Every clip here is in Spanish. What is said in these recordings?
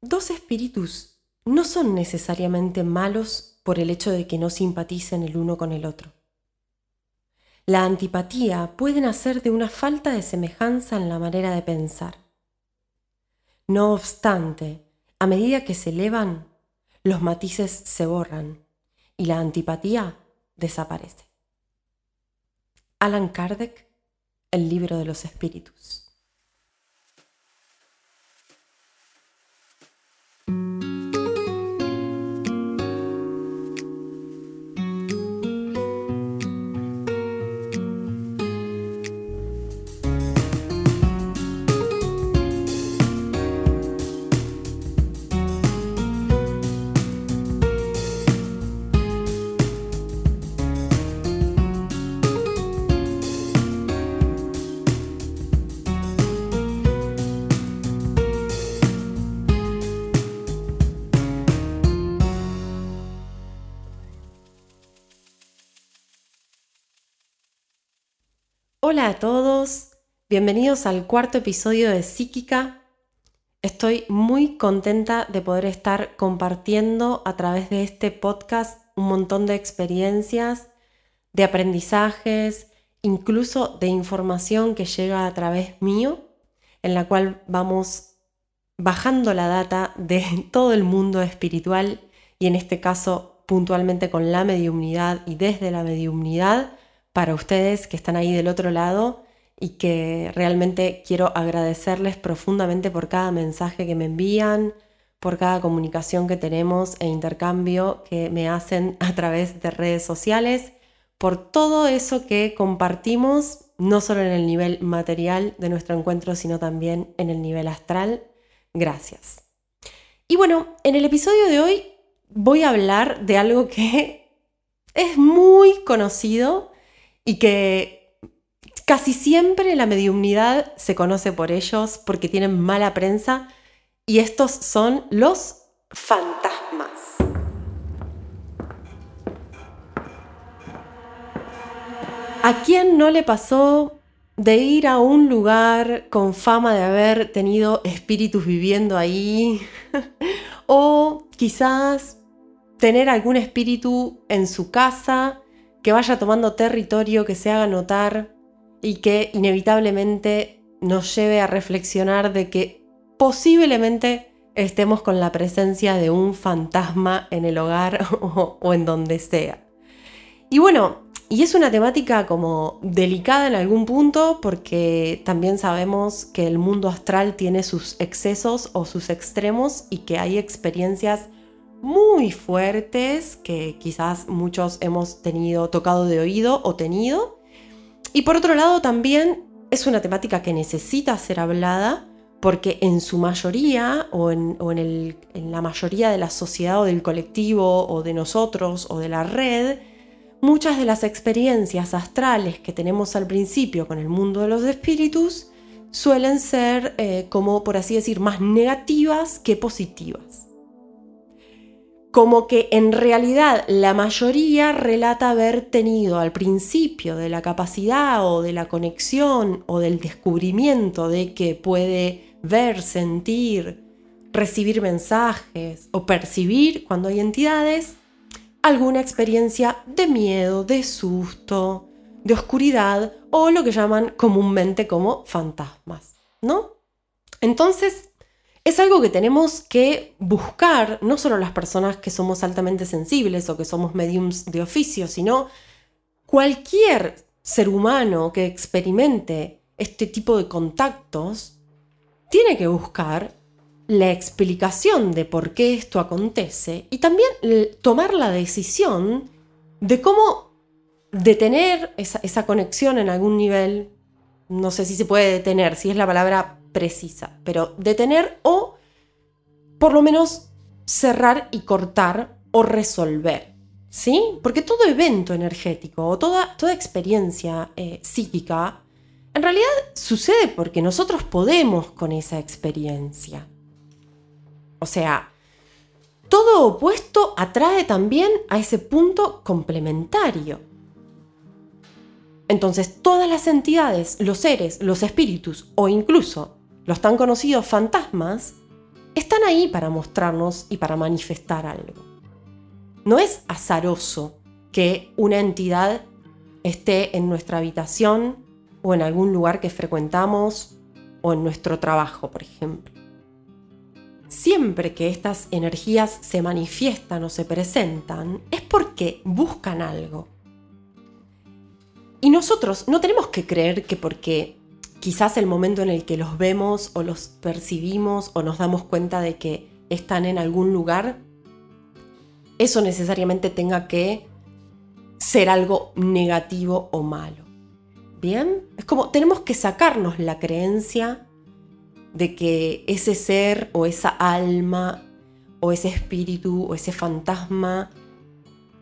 dos espíritus no son necesariamente malos por el hecho de que no simpaticen el uno con el otro. La antipatía puede nacer de una falta de semejanza en la manera de pensar. No obstante, a medida que se elevan, los matices se borran y la antipatía desaparece. Alan Kardec, El libro de los espíritus. Hola a todos, bienvenidos al cuarto episodio de Psíquica. Estoy muy contenta de poder estar compartiendo a través de este podcast un montón de experiencias, de aprendizajes, incluso de información que llega a través mío, en la cual vamos bajando la data de todo el mundo espiritual y en este caso puntualmente con la mediumnidad y desde la mediumnidad para ustedes que están ahí del otro lado y que realmente quiero agradecerles profundamente por cada mensaje que me envían, por cada comunicación que tenemos e intercambio que me hacen a través de redes sociales, por todo eso que compartimos, no solo en el nivel material de nuestro encuentro, sino también en el nivel astral. Gracias. Y bueno, en el episodio de hoy voy a hablar de algo que es muy conocido, y que casi siempre la mediumnidad se conoce por ellos porque tienen mala prensa y estos son los fantasmas. ¿A quién no le pasó de ir a un lugar con fama de haber tenido espíritus viviendo ahí? o quizás tener algún espíritu en su casa que vaya tomando territorio, que se haga notar y que inevitablemente nos lleve a reflexionar de que posiblemente estemos con la presencia de un fantasma en el hogar o, en donde sea. Y bueno, y es una temática como delicada en algún punto porque también sabemos que el mundo astral tiene sus excesos o sus extremos y que hay experiencias muy fuertes que quizás muchos hemos tenido tocado de oído o tenido. Y por otro lado también es una temática que necesita ser hablada porque en su mayoría o, en, la mayoría de la sociedad o del colectivo o de nosotros o de la red, muchas de las experiencias astrales que tenemos al principio con el mundo de los espíritus suelen ser, eh, como por así decir, más negativas que positivas como que en realidad la mayoría relata haber tenido al principio de la capacidad o de la conexión o del descubrimiento de que puede ver, sentir, recibir mensajes o percibir cuando hay entidades, alguna experiencia de miedo, de susto, de oscuridad o lo que llaman comúnmente como fantasmas, ¿no? Entonces, es algo que tenemos que buscar, no solo las personas que somos altamente sensibles o que somos mediums de oficio, sino cualquier ser humano que experimente este tipo de contactos, tiene que buscar la explicación de por qué esto acontece y también tomar la decisión de cómo detener esa, esa, conexión en algún nivel. No sé si se puede detener, si es la palabra precisa, pero detener o por lo menos cerrar y cortar o resolver. ¿Sí? Porque todo evento energético o toda, toda experiencia eh, psíquica en realidad sucede porque nosotros podemos con esa experiencia. O sea, todo opuesto atrae también a ese punto complementario. Entonces, todas las entidades, los seres, los espíritus o incluso los tan conocidos fantasmas están ahí para mostrarnos y para manifestar algo. No es azaroso que una entidad esté en nuestra habitación o en algún lugar que frecuentamos o en nuestro trabajo, por ejemplo. Siempre que estas energías se manifiestan o se presentan, es porque buscan algo. Y nosotros no tenemos que creer que porque quizás el momento en el que los vemos o los percibimos o nos damos cuenta de que están en algún lugar, eso necesariamente tenga que ser algo negativo o malo. ¿Bien? Es como tenemos que sacarnos la creencia de que ese ser o esa alma o ese espíritu o ese fantasma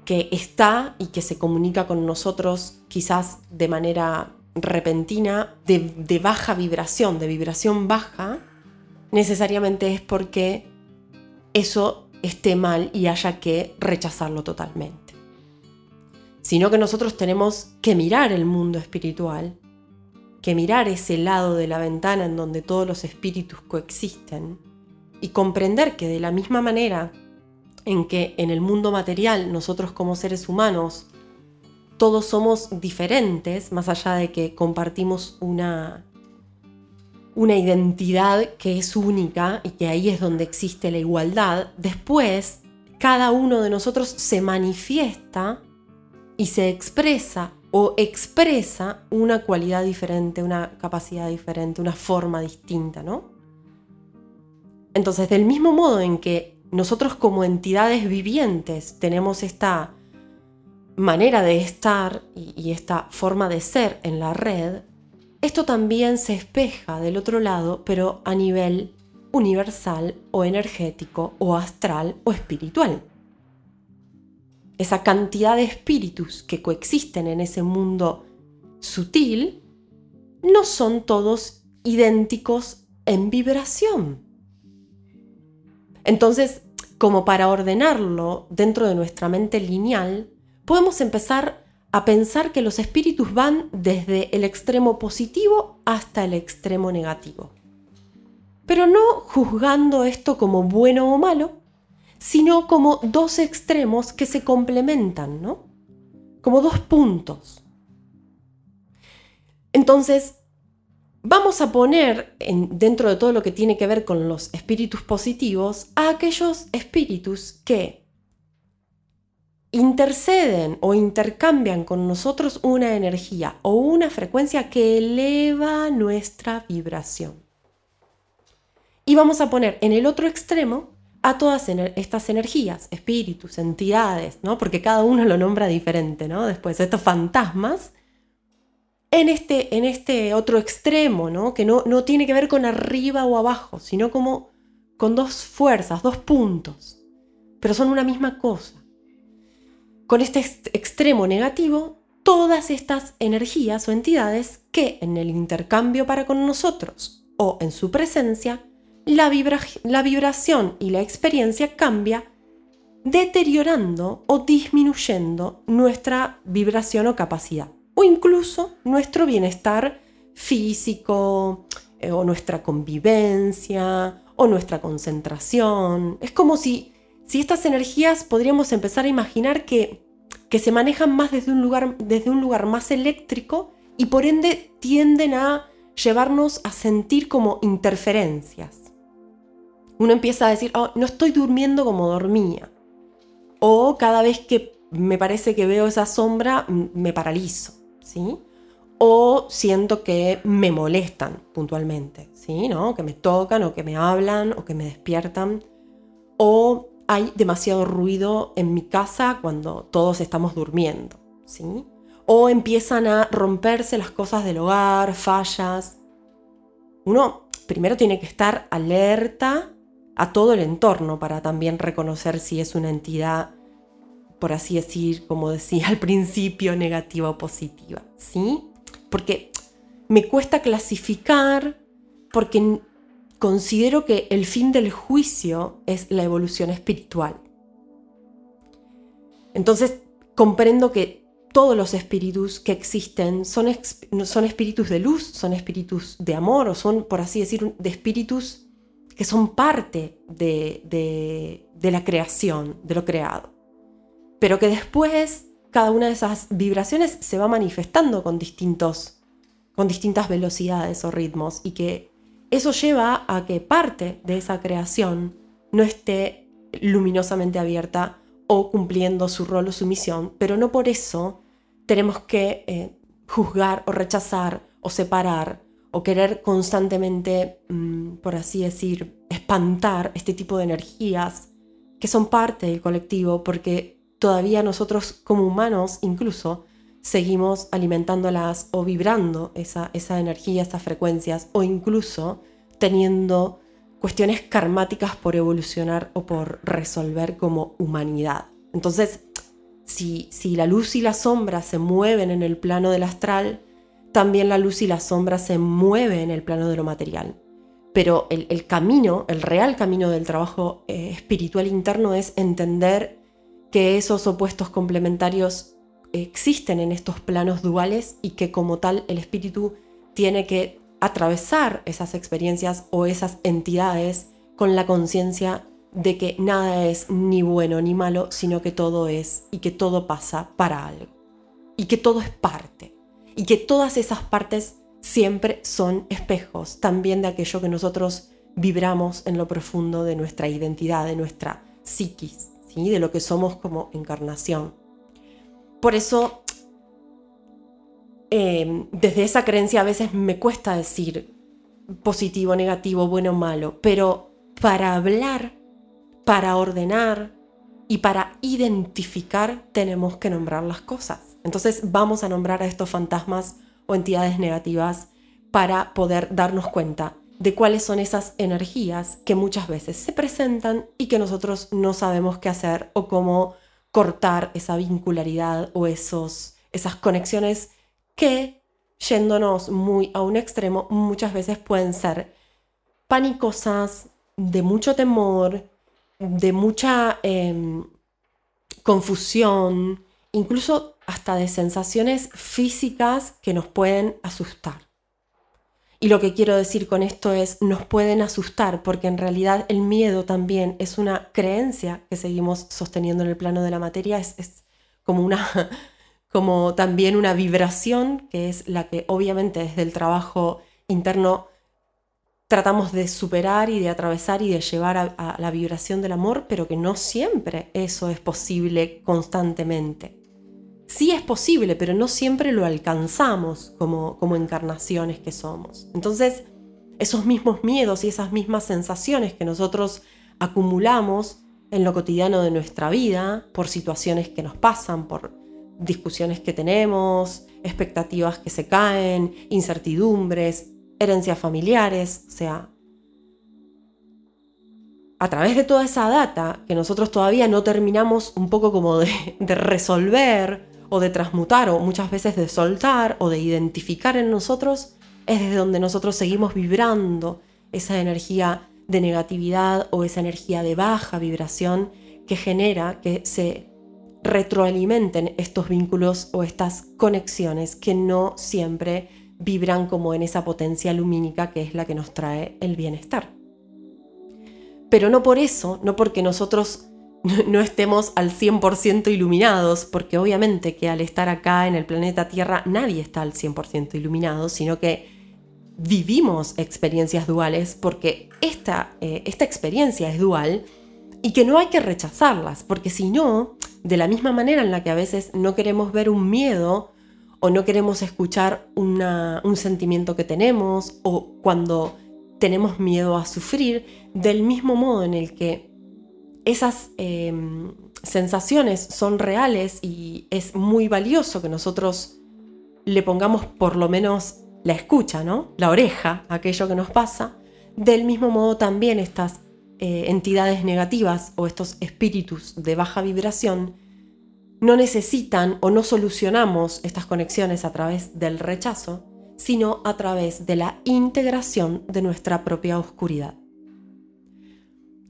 que está y que se comunica con nosotros quizás de manera repentina, de, baja vibración, de vibración baja, necesariamente es porque eso esté mal y haya que rechazarlo totalmente. Sino que nosotros tenemos que mirar el mundo espiritual, que mirar ese lado de la ventana en donde todos los espíritus coexisten y comprender que de la misma manera en que en el mundo material nosotros como seres humanos todos somos diferentes, más allá de que compartimos una, una identidad que es única y que ahí es donde existe la igualdad, después cada uno de nosotros se manifiesta y se expresa o expresa una cualidad diferente, una capacidad diferente, una forma distinta, ¿no? Entonces, del mismo modo en que nosotros como entidades vivientes tenemos esta manera de estar y, esta forma de ser en la red, esto también se espeja del otro lado, pero a nivel universal o energético o astral o espiritual. Esa cantidad de espíritus que coexisten en ese mundo sutil no son todos idénticos en vibración. Entonces, como para ordenarlo dentro de nuestra mente lineal, podemos empezar a pensar que los espíritus van desde el extremo positivo hasta el extremo negativo. Pero no juzgando esto como bueno o malo, sino como dos extremos que se complementan, ¿no? Como dos puntos. Entonces, vamos a poner dentro de todo lo que tiene que ver con los espíritus positivos a aquellos espíritus que interceden o intercambian con nosotros una energía o una frecuencia que eleva nuestra vibración. Y vamos a poner en el otro extremo a todas estas energías, espíritus, entidades, ¿no? Porque cada uno lo nombra diferente, ¿no? Después, estos fantasmas, en este, en este otro extremo, ¿no? Que no, no tiene que ver con arriba o abajo, sino como con dos fuerzas, dos puntos, pero son una misma cosa con este extremo negativo todas estas energías o entidades que en el intercambio para con nosotros o en su presencia, la, vibración y la experiencia cambia deteriorando o disminuyendo nuestra vibración o capacidad, o incluso nuestro bienestar físico, eh, o nuestra convivencia, o nuestra concentración. Es como si si estas energías podríamos empezar a imaginar que, que se manejan más desde un, lugar, desde un lugar más eléctrico y por ende tienden a llevarnos a sentir como interferencias. Uno empieza a decir, oh, no estoy durmiendo como dormía. O cada vez que me parece que veo esa sombra, me paralizo, ¿sí? O siento que me molestan puntualmente, ¿sí? ¿No? Que me tocan o que me hablan o que me despiertan. O hay demasiado ruido en mi casa cuando todos estamos durmiendo, ¿sí? O empiezan a romperse las cosas del hogar, fallas. Uno primero tiene que estar alerta a todo el entorno para también reconocer si es una entidad, por así decir, como decía al principio, negativa o positiva, ¿sí? Porque me cuesta clasificar porque considero que el fin del juicio es la evolución espiritual. Entonces, comprendo que todos los espíritus que existen son, son espíritus de luz, son espíritus de amor o son, por así decir, de espíritus que son parte de, de la creación, de lo creado. Pero que después cada una de esas vibraciones se va manifestando con distintos con distintas velocidades o ritmos y que eso lleva a que parte de esa creación no esté luminosamente abierta o cumpliendo su rol o su misión, pero no por eso tenemos que eh, juzgar o rechazar o separar o querer constantemente, mm, por así decir, espantar este tipo de energías que son parte del colectivo, porque todavía nosotros como humanos incluso seguimos alimentándolas o vibrando esa, esa energía, esas frecuencias, o incluso teniendo cuestiones karmáticas por evolucionar o por resolver como humanidad. Entonces, si, si la luz y la sombra se mueven en el plano del astral, también la luz y la sombra se mueven en el plano de lo material. Pero el, camino, el real camino del trabajo eh, espiritual interno es entender que esos opuestos complementarios existen en estos planos duales y que como tal el espíritu tiene que atravesar esas experiencias o esas entidades con la conciencia de que nada es ni bueno ni malo, sino que todo es y que todo pasa para algo. Y que todo es parte. Y que todas esas partes siempre son espejos también de aquello que nosotros vibramos en lo profundo de nuestra identidad, de nuestra psiquis, ¿sí? de lo que somos como encarnación. Por eso, em, desde esa creencia a veces me cuesta decir positivo, negativo, bueno malo, pero para hablar, para ordenar y para identificar tenemos que nombrar las cosas. Entonces vamos a nombrar a estos fantasmas o entidades negativas para poder darnos cuenta de cuáles son esas energías que muchas veces se presentan y que nosotros no sabemos qué hacer o cómo cortar esa vincularidad o esos, esas conexiones que, yéndonos muy a un extremo, muchas veces pueden ser panicosas, de mucho temor, de mucha em, confusión, incluso hasta de sensaciones físicas que nos pueden asustar. Y lo que quiero decir con esto es, nos pueden asustar porque en realidad el miedo también es una creencia que seguimos sosteniendo en el plano de la materia, es, como una, como también una vibración que es la que obviamente desde el trabajo interno tratamos de superar y de atravesar y de llevar a la vibración del amor, pero que no siempre eso es posible constantemente sí es posible, pero no siempre lo alcanzamos como, como encarnaciones que somos. Entonces, esos mismos miedos y esas mismas sensaciones que nosotros acumulamos en lo cotidiano de nuestra vida, por situaciones que nos pasan, por discusiones que tenemos, expectativas que se caen, incertidumbres, herencias familiares, o sea, a través de toda esa data que nosotros todavía no terminamos un poco como de, de resolver o de transmutar o muchas veces de soltar o de identificar en nosotros, es desde donde nosotros seguimos vibrando esa energía de negatividad o esa energía de baja vibración que genera que se retroalimenten estos vínculos o estas conexiones que no siempre vibran como en esa potencia lumínica que es la que nos trae el bienestar. Pero no por eso, no porque nosotros no estemos al 100% iluminados, porque obviamente que al estar acá en el planeta Tierra nadie está al 100% iluminado, sino que vivimos experiencias duales porque esta, eh, esta experiencia es dual y que no hay que rechazarlas, porque si no, de la misma manera en la que a veces no queremos ver un miedo o no queremos escuchar un sentimiento que tenemos o cuando tenemos miedo a sufrir, del mismo modo en el que esas em, sensaciones son reales y es muy valioso que nosotros le pongamos por lo menos la escucha, ¿no? La oreja a aquello que nos pasa. Del mismo modo también estas eh, entidades negativas o estos espíritus de baja vibración no necesitan o no solucionamos estas conexiones a través del rechazo, sino a través de la integración de nuestra propia oscuridad.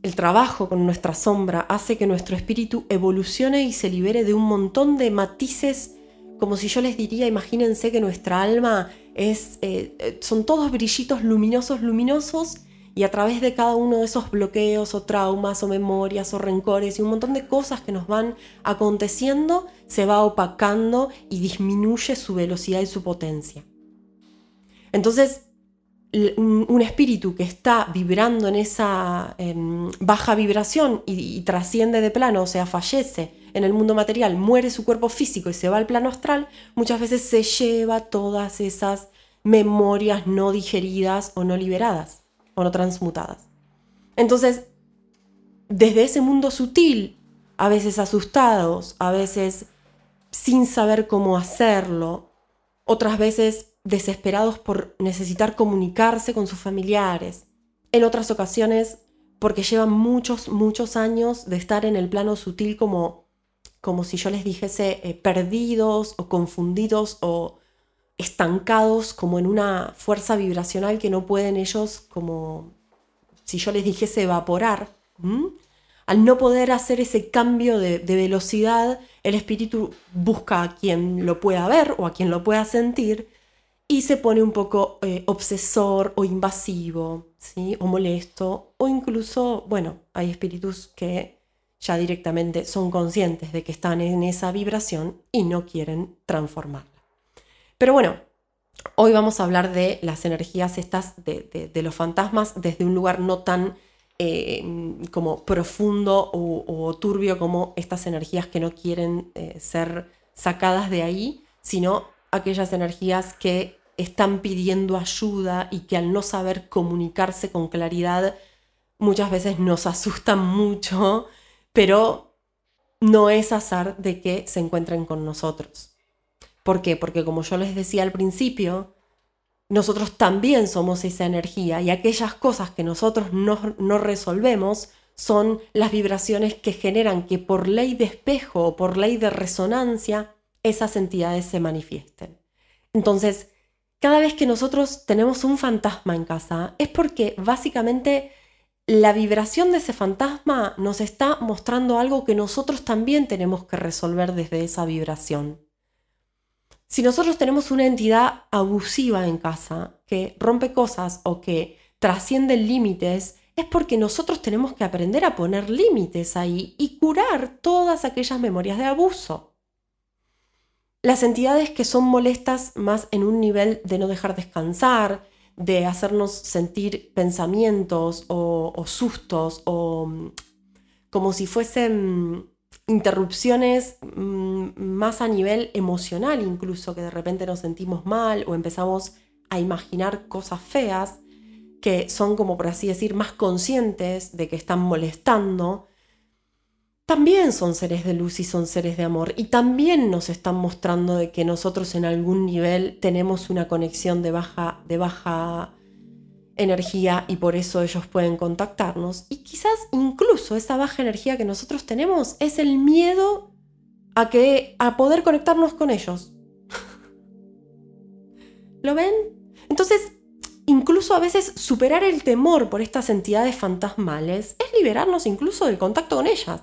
El trabajo con nuestra sombra hace que nuestro espíritu evolucione y se libere de un montón de matices, como si yo les diría, imagínense que nuestra alma es, eh, son todos brillitos luminosos, luminosos, y a través de cada uno de esos bloqueos o traumas o memorias o rencores y un montón de cosas que nos van aconteciendo, se va opacando y disminuye su velocidad y su potencia. Entonces, un, espíritu que está vibrando en esa em, baja vibración y, trasciende de plano, o sea, fallece en el mundo material, muere su cuerpo físico y se va al plano astral, muchas veces se lleva todas esas memorias no digeridas o no liberadas o no transmutadas. Entonces, desde ese mundo sutil, a veces asustados, a veces sin saber cómo hacerlo, otras veces desesperados por necesitar comunicarse con sus familiares, en otras ocasiones porque llevan muchos, muchos años de estar en el plano sutil como, como si yo les dijese eh, perdidos o confundidos o estancados como en una fuerza vibracional que no pueden ellos como si yo les dijese evaporar. Al no poder hacer ese cambio de, velocidad, el espíritu busca a quien lo pueda ver o a quien lo pueda sentir y se pone un poco eh, obsesor o invasivo, ¿sí? o molesto, o incluso, bueno, hay espíritus que ya directamente son conscientes de que están en esa vibración y no quieren transformarla. Pero bueno, hoy vamos a hablar de las energías estas de, los fantasmas desde un lugar no tan eh, como profundo o, turbio como estas energías que no quieren eh, ser sacadas de ahí, sino aquellas energías que están pidiendo ayuda y que al no saber comunicarse con claridad muchas veces nos asustan mucho, pero no es azar de que se encuentren con nosotros. ¿Por qué? Porque como yo les decía al principio, nosotros también somos esa energía y aquellas cosas que nosotros no, resolvemos son las vibraciones que generan que por ley de espejo o por ley de resonancia esas entidades se manifiesten. Entonces, cada vez que nosotros tenemos un fantasma en casa es porque básicamente la vibración de ese fantasma nos está mostrando algo que nosotros también tenemos que resolver desde esa vibración. Si nosotros tenemos una entidad abusiva en casa, que rompe cosas o que trasciende límites, es porque nosotros tenemos que aprender a poner límites ahí y curar todas aquellas memorias de abuso. Las entidades que son molestas más en un nivel de no dejar descansar, de hacernos sentir pensamientos o, sustos o mm, como si fuesen interrupciones mm, más a nivel emocional incluso, que de repente nos sentimos mal o empezamos a imaginar cosas feas, que son como por así decir más conscientes de que están molestando, también son seres de luz y son seres de amor y también nos están mostrando de que nosotros en algún nivel tenemos una conexión de baja, de baja energía y por eso ellos pueden contactarnos. Y quizás incluso esa baja energía que nosotros tenemos es el miedo a, que, a poder conectarnos con ellos. ¿Lo ven? Entonces, incluso a veces superar el temor por estas entidades fantasmales es liberarnos incluso del contacto con ellas.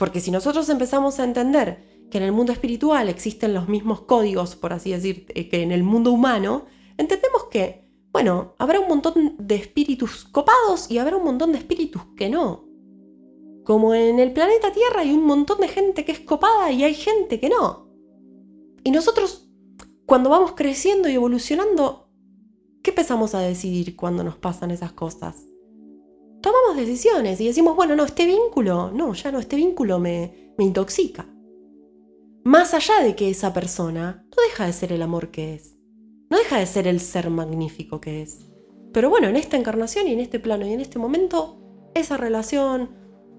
Porque si nosotros empezamos a entender que en el mundo espiritual existen los mismos códigos, por así decir, eh, que en el mundo humano, entendemos que bueno, habrá un montón de espíritus copados y habrá un montón de espíritus que no. Como en el planeta Tierra hay un montón de gente que es copada y hay gente que no. Y nosotros, cuando vamos creciendo y evolucionando, ¿qué empezamos a decidir cuando nos pasan esas cosas? Tomamos decisiones y decimos, bueno, no, este vínculo, no, ya no, este vínculo me, me intoxica. Más allá de que esa persona no deja de ser el amor que es no deja de ser el ser magnífico que es. Pero bueno, en esta encarnación y en este plano y en este momento, esa relación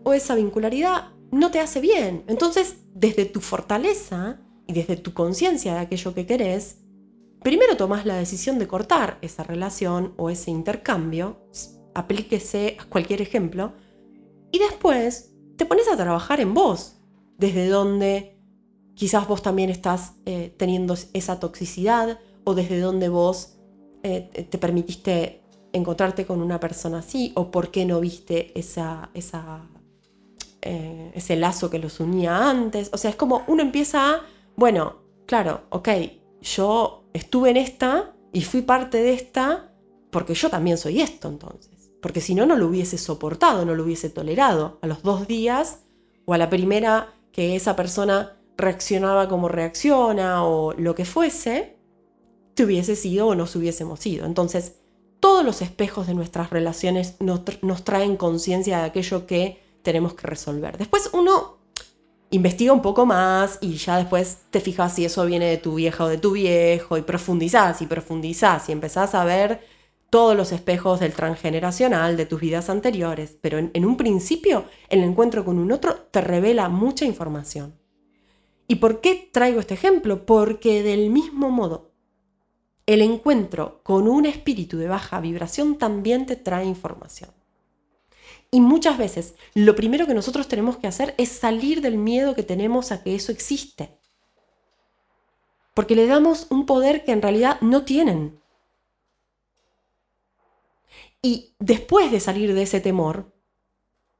o esa vincularidad no te hace bien. Entonces, desde tu fortaleza y desde tu conciencia de aquello que querés, primero tomas la decisión de cortar esa relación o ese intercambio, aplíquese a cualquier ejemplo, y después te pones a trabajar en vos, desde donde quizás vos también estás eh, teniendo esa toxicidad o desde dónde vos eh, te permitiste encontrarte con una persona así o por qué no viste esa, eh, ese lazo que los unía antes. O sea, es como uno empieza a, bueno, claro, ok, yo estuve en esta y fui parte de esta porque yo también soy esto entonces. Porque si no, no lo hubiese soportado, no lo hubiese tolerado. A los dos días o a la primera que esa persona reaccionaba como reacciona o lo que fuese, te hubiese sido o nos hubiésemos ido. Entonces, todos los espejos de nuestras relaciones nos, nos traen conciencia de aquello que tenemos que resolver. Después uno investiga un poco más y ya después te fijas si eso viene de tu vieja o de tu viejo y profundizás y profundizás y empezás a ver todos los espejos del transgeneracional de tus vidas anteriores, pero en, un principio el encuentro con un otro te revela mucha información. ¿Y por qué traigo este ejemplo? Porque del mismo modo, el encuentro con un espíritu de baja vibración también te trae información. Y muchas veces lo primero que nosotros tenemos que hacer es salir del miedo que tenemos a que eso existe. Porque le damos un poder que en realidad no tienen. Y después de salir de ese temor,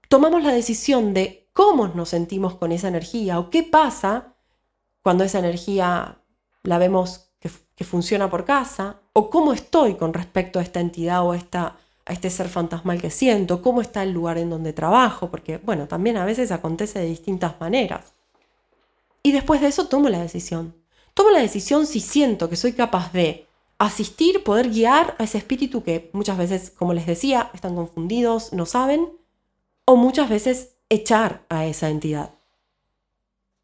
tomamos la decisión de cómo nos sentimos con esa energía o qué pasa cuando esa energía la vemos que, funciona por casa o cómo estoy con respecto a esta entidad o a, esta, a este ser fantasmal que siento, cómo está el lugar en donde trabajo, porque bueno, también a veces acontece de distintas maneras. Y después de eso tomo la decisión. Tomo la decisión si siento que soy capaz de asistir, poder guiar a ese espíritu que muchas veces, como les decía, están confundidos, no saben, o muchas veces echar a esa entidad.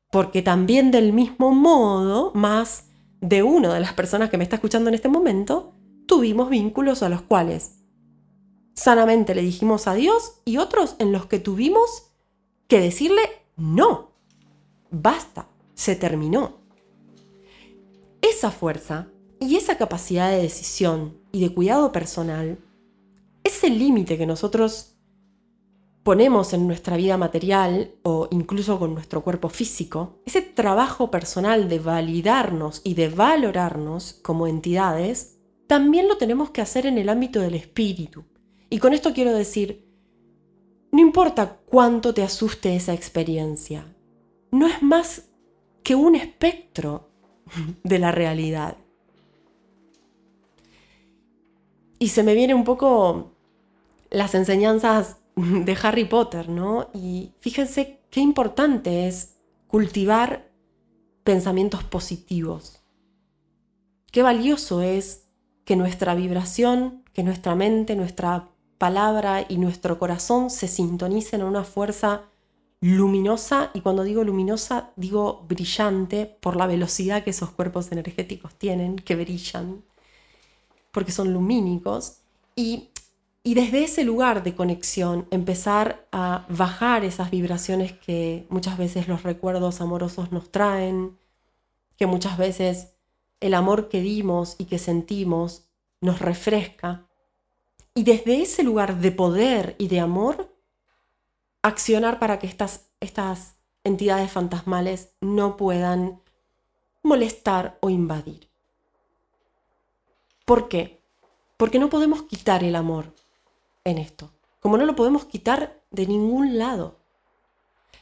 Porque también del mismo modo, más de una de las personas que me está escuchando en este momento, tuvimos vínculos a los cuales sanamente le dijimos adiós y otros en los que tuvimos que decirle no, basta, se terminó. Esa fuerza y esa capacidad de decisión y de cuidado personal, ese límite que nosotros ponemos en nuestra vida material o incluso con nuestro cuerpo físico, ese trabajo personal de validarnos y de valorarnos como entidades, también lo tenemos que hacer en el ámbito del espíritu. Y con esto quiero decir, no importa cuánto te asuste esa experiencia, no es más que un espectro de la realidad. Y se me viene un poco las enseñanzas de Harry Potter, ¿no? Y fíjense qué importante es cultivar pensamientos positivos. Qué valioso es que nuestra vibración, que nuestra mente, nuestra palabra y nuestro corazón se sintonicen a una fuerza luminosa, y cuando digo luminosa digo brillante por la velocidad que esos cuerpos energéticos tienen, que brillan porque son lumínicos, y, y desde ese lugar de conexión empezar a bajar esas vibraciones que muchas veces los recuerdos amorosos nos traen, que muchas veces el amor que dimos y que sentimos nos refresca. Y desde ese lugar de poder y de amor, accionar para que estas, estas entidades fantasmales no puedan molestar o invadir. ¿Por qué? Porque no podemos quitar el amor en esto, como no lo podemos quitar de ningún lado.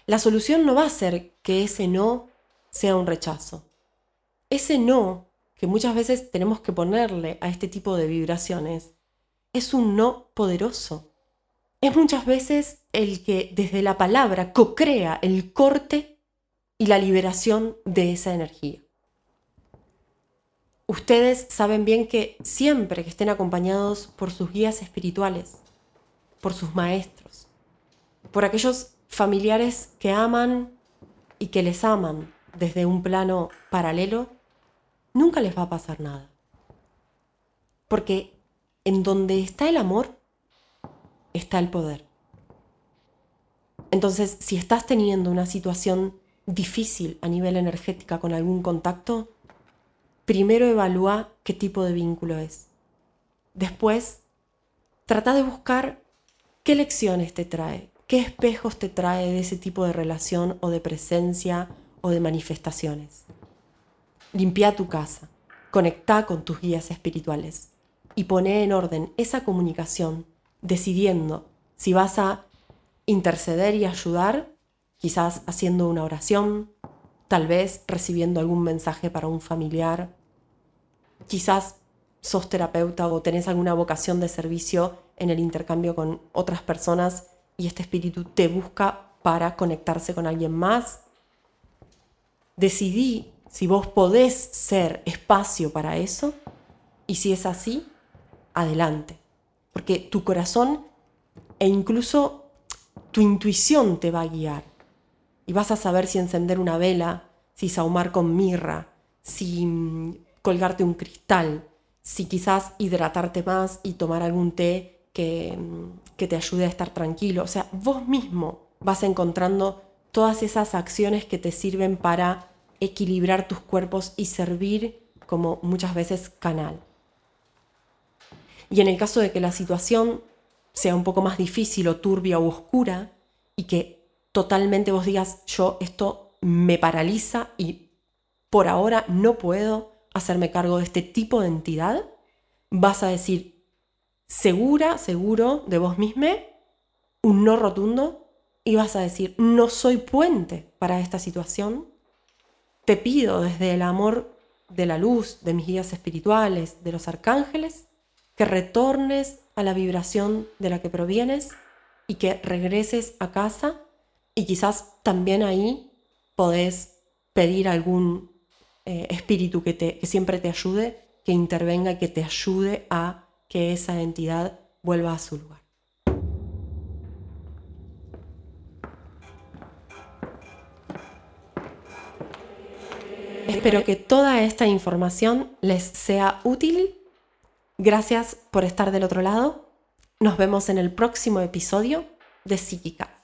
La solución no va a ser que ese no sea un rechazo. Ese no que muchas veces tenemos que ponerle a este tipo de vibraciones es un no poderoso. Es muchas veces el que desde la palabra co-crea el corte y la liberación de esa energía. Ustedes saben bien que siempre que estén acompañados por sus guías espirituales, por sus maestros, por aquellos familiares que aman y que les aman desde un plano paralelo, nunca les va a pasar nada. Porque en donde está el amor, está el poder. Entonces, si estás teniendo una situación difícil a nivel energética con algún contacto, primero evalúa qué tipo de vínculo es. Después, trata de buscar qué lecciones te trae, qué espejos te trae de ese tipo de relación o de presencia o de manifestaciones. Limpia tu casa, conecta con tus guías espirituales y pone en orden esa comunicación, decidiendo si vas a interceder y ayudar, quizás haciendo una oración, tal vez recibiendo algún mensaje para un familiar, quizás sos terapeuta o tenés alguna vocación de servicio en el intercambio con otras personas y este espíritu te busca para conectarse con alguien más. Decidí si vos podés ser espacio para eso y si es así, adelante. Porque tu corazón e incluso tu intuición te va a guiar. Y vas a saber si encender una vela, si sahumar con mirra, si colgarte un cristal, si quizás hidratarte más y tomar algún té que, mm, que te ayude a estar tranquilo. O sea, vos mismo vas encontrando todas esas acciones que te sirven para equilibrar tus cuerpos y servir como muchas veces canal. Y en el caso de que la situación sea un poco más difícil o turbia o oscura y que totalmente vos digas, yo esto me paraliza y por ahora no puedo hacerme cargo de este tipo de entidad, vas a decir, segura, seguro de vos misma, un no rotundo, y vas a decir, no soy puente para esta situación. Te pido desde el amor de la luz, de mis guías espirituales, de los arcángeles, que retornes a la vibración de la que provienes y que regreses a casa y quizás también ahí podés pedir algún eh, espíritu que, te, que siempre te ayude, que intervenga y que te ayude a que esa entidad vuelva a su lugar. Espero que toda esta información les sea útil Gracias por estar del otro lado. Nos vemos en el próximo episodio de Psíquica.